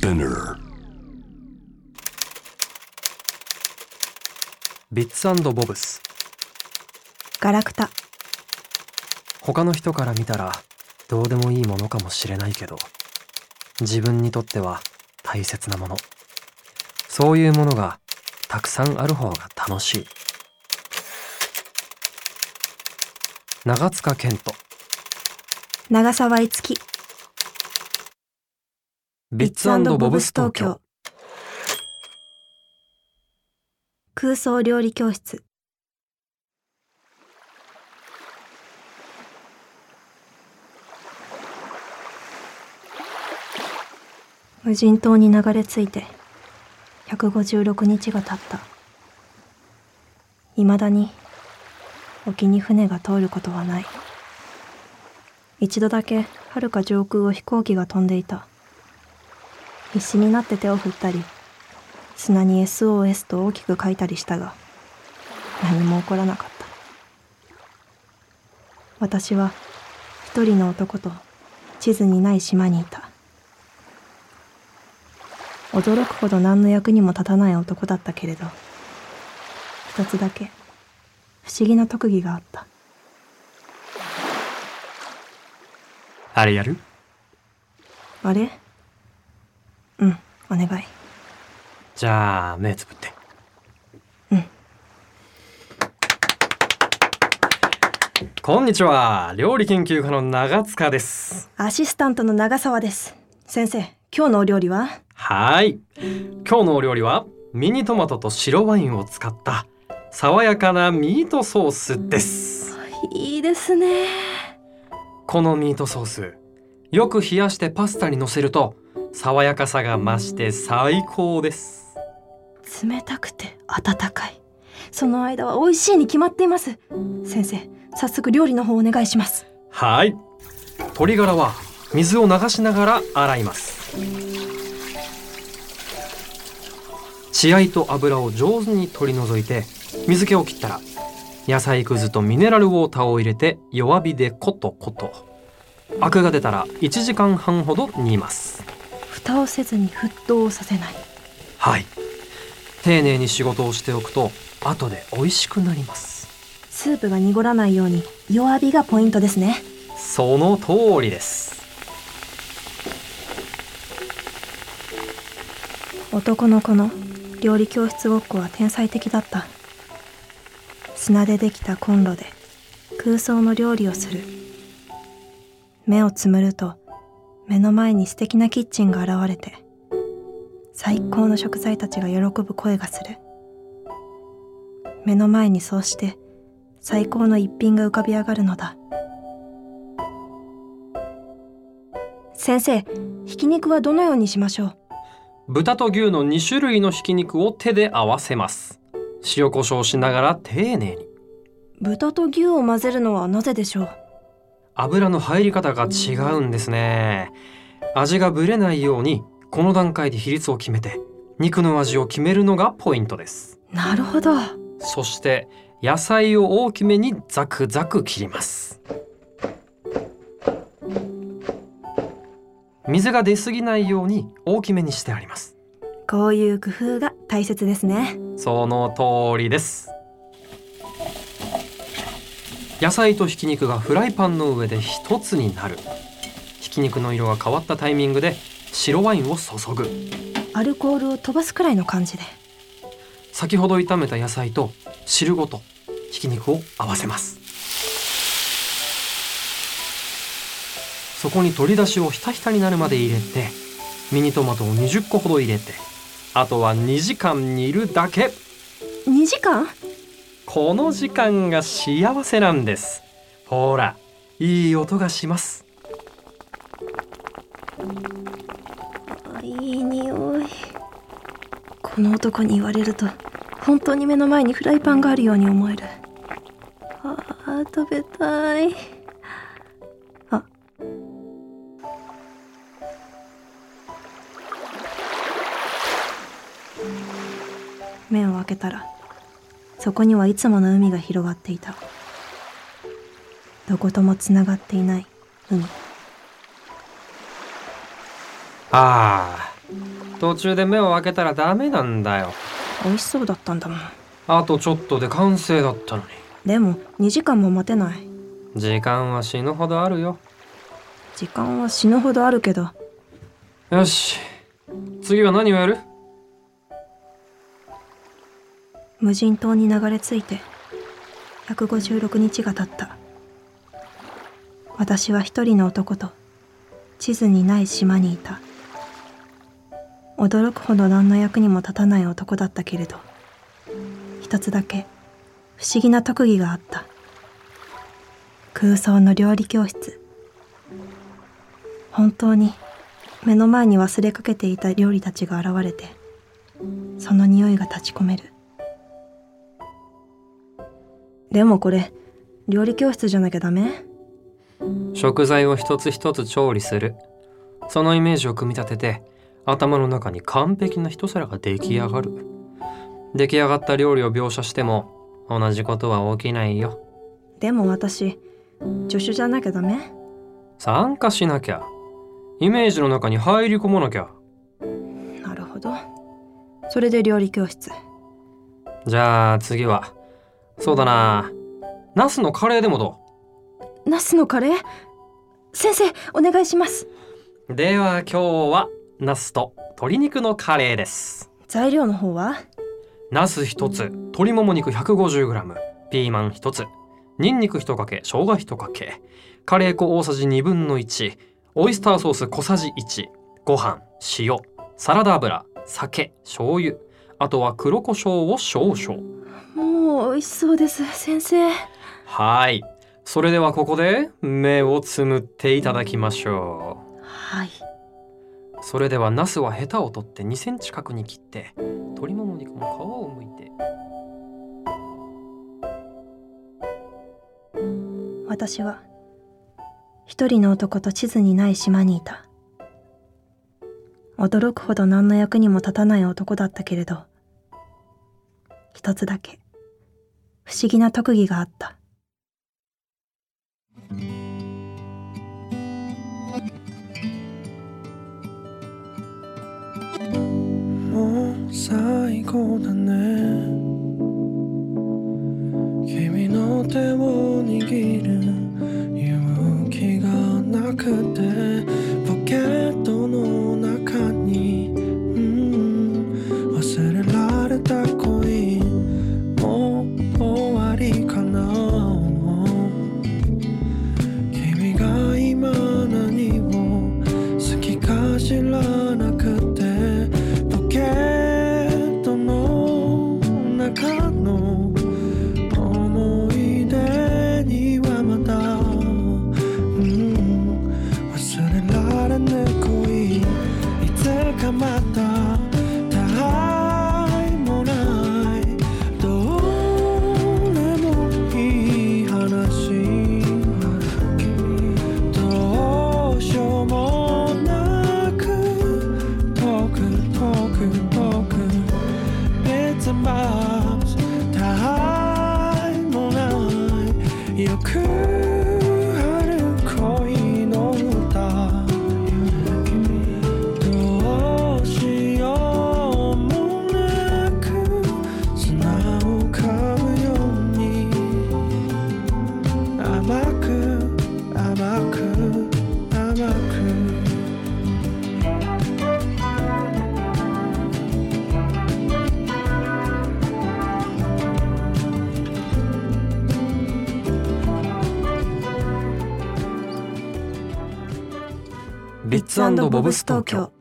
Spinner. ビッツボブス。ガラクタ。他の人から見たらどうでもいいものかもしれないけど自分にとっては大切なもの。そういうものがたくさんある方が楽しい。長塚健人。長沢いつきビッツボブス東京空想料理教室。無人島に流れ着いて156日が経った。いまだに沖に船が通ることはない。一度だけ遥か上空を飛行機が飛んでいた。必死になって手を振ったり砂に SOS と大きく書いたりしたが何も起こらなかった。私は一人の男と地図にない島にいた。驚くほど何の役にも立たない男だったけれど一つだけ不思議な特技があった。あれやる？あれ？うんお願い。じゃあ目つぶって。うん。こんにちは。料理研究家の長塚です。アシスタントの長澤です。先生今日のお料理は？はい。今日のお料理はミニトマトと白ワインを使った爽やかなミートソースです。いいですね。このミートソースよく冷やしてパスタにのせると爽やかさが増して最高です。冷たくて温かい。その間は美味しいに決まっています。先生早速料理の方お願いします。はい。鶏ガラは水を流しながら洗います。血合いと油を上手に取り除いて水気を切ったら野菜くずとミネラルウォーターを入れて弱火でコトコト。アクが出たら1時間半ほど煮ます蓋をせずに沸騰させない。はい。丁寧に仕事をしておくと後で美味しくなります。スープが濁らないように弱火がポイントですね。その通りです。男の子の料理教室ごっこは天才的だった。砂でできたコンロで空想の料理をする。目をつむると目の前に素敵なキッチンが現れて最高の食材たちが喜ぶ声がする。目の前にそうして最高の一品が浮かび上がるのだ。先生ひき肉はどのようにしましょう？豚と牛の2種類のひき肉を手で合わせます。塩コショウしながら丁寧に。豚と牛を混ぜるのはなぜでしょう？油の入り方が違うんですね。味がぶれないようにこの段階で比率を決めて肉の味を決めるのがポイントです。なるほど。そして野菜を大きめにザクザク切ります。水が出過ぎないように大きめにしてあります。こういう工夫が大切ですね。その通りです野菜とひき肉がフライパンの上で一つになる。ひき肉の色が変わったタイミングで白ワインを注ぐ。アルコールを飛ばすくらいの感じで。先ほど炒めた野菜と汁ごとひき肉を合わせます。そこに鶏だしをひたひたになるまで入れてミニトマトを20個ほど入れてあとは2時間煮るだけ。2時間？この時間が幸せなんです。ほらいい音がします。いい匂い。この男に言われると本当に目の前にフライパンがあるように思える。あー食べたい。あ。目を開けたらそこにはいつもの海が広がっていた。どこともつながっていない海。ああ途中で目を開けたらダメなんだよ。美味しそうだったんだもん。あとちょっとで完成だったのに。でも2時間も待てない。時間は死ぬほどあるよ。時間は死ぬほどあるけど。よし次は何をやる？無人島に流れ着いて156日が経った。私は一人の男と地図にない島にいた。驚くほど何の役にも立たない男だったけれど一つだけ不思議な特技があった。空想の料理教室。本当に目の前に忘れかけていた料理たちが現れてその匂いが立ち込める。でもこれ料理教室じゃなきゃダメ？食材を一つ一つ調理する。そのイメージを組み立てて頭の中に完璧な一皿が出来上がる。出来上がった料理を描写しても同じことは起きないよ。でも私助手じゃなきゃダメ？参加しなきゃ。イメージの中に入り込まなきゃ。なるほど。それで料理教室。じゃあ次はそうだな。ナスのカレーでもどナスのカレー？先生お願いします。うでは今日はナスと鶏肉のカレーです。材料の方は？ナス1つ鶏もも肉 150g ピーマン1つニンニク1かけ生姜1かけカレー粉大さじ1分の1オイスターソース小さじ1ご飯塩サラダ油酒醤油あとは黒胡椒を少々もう美味しそうです先生。はい。それではここで目をつむっていただきましょはい、うそれではナスはヘタを取って2センチ角に切って鶏もも肉も皮をむいて。私は一人の男と地図にない島にいた。驚くほど何の役にも立たない男だったけれど一つだけ不思議な特技があった。もう最高だね。君の手を握る勇気がなくて。スボブス東京。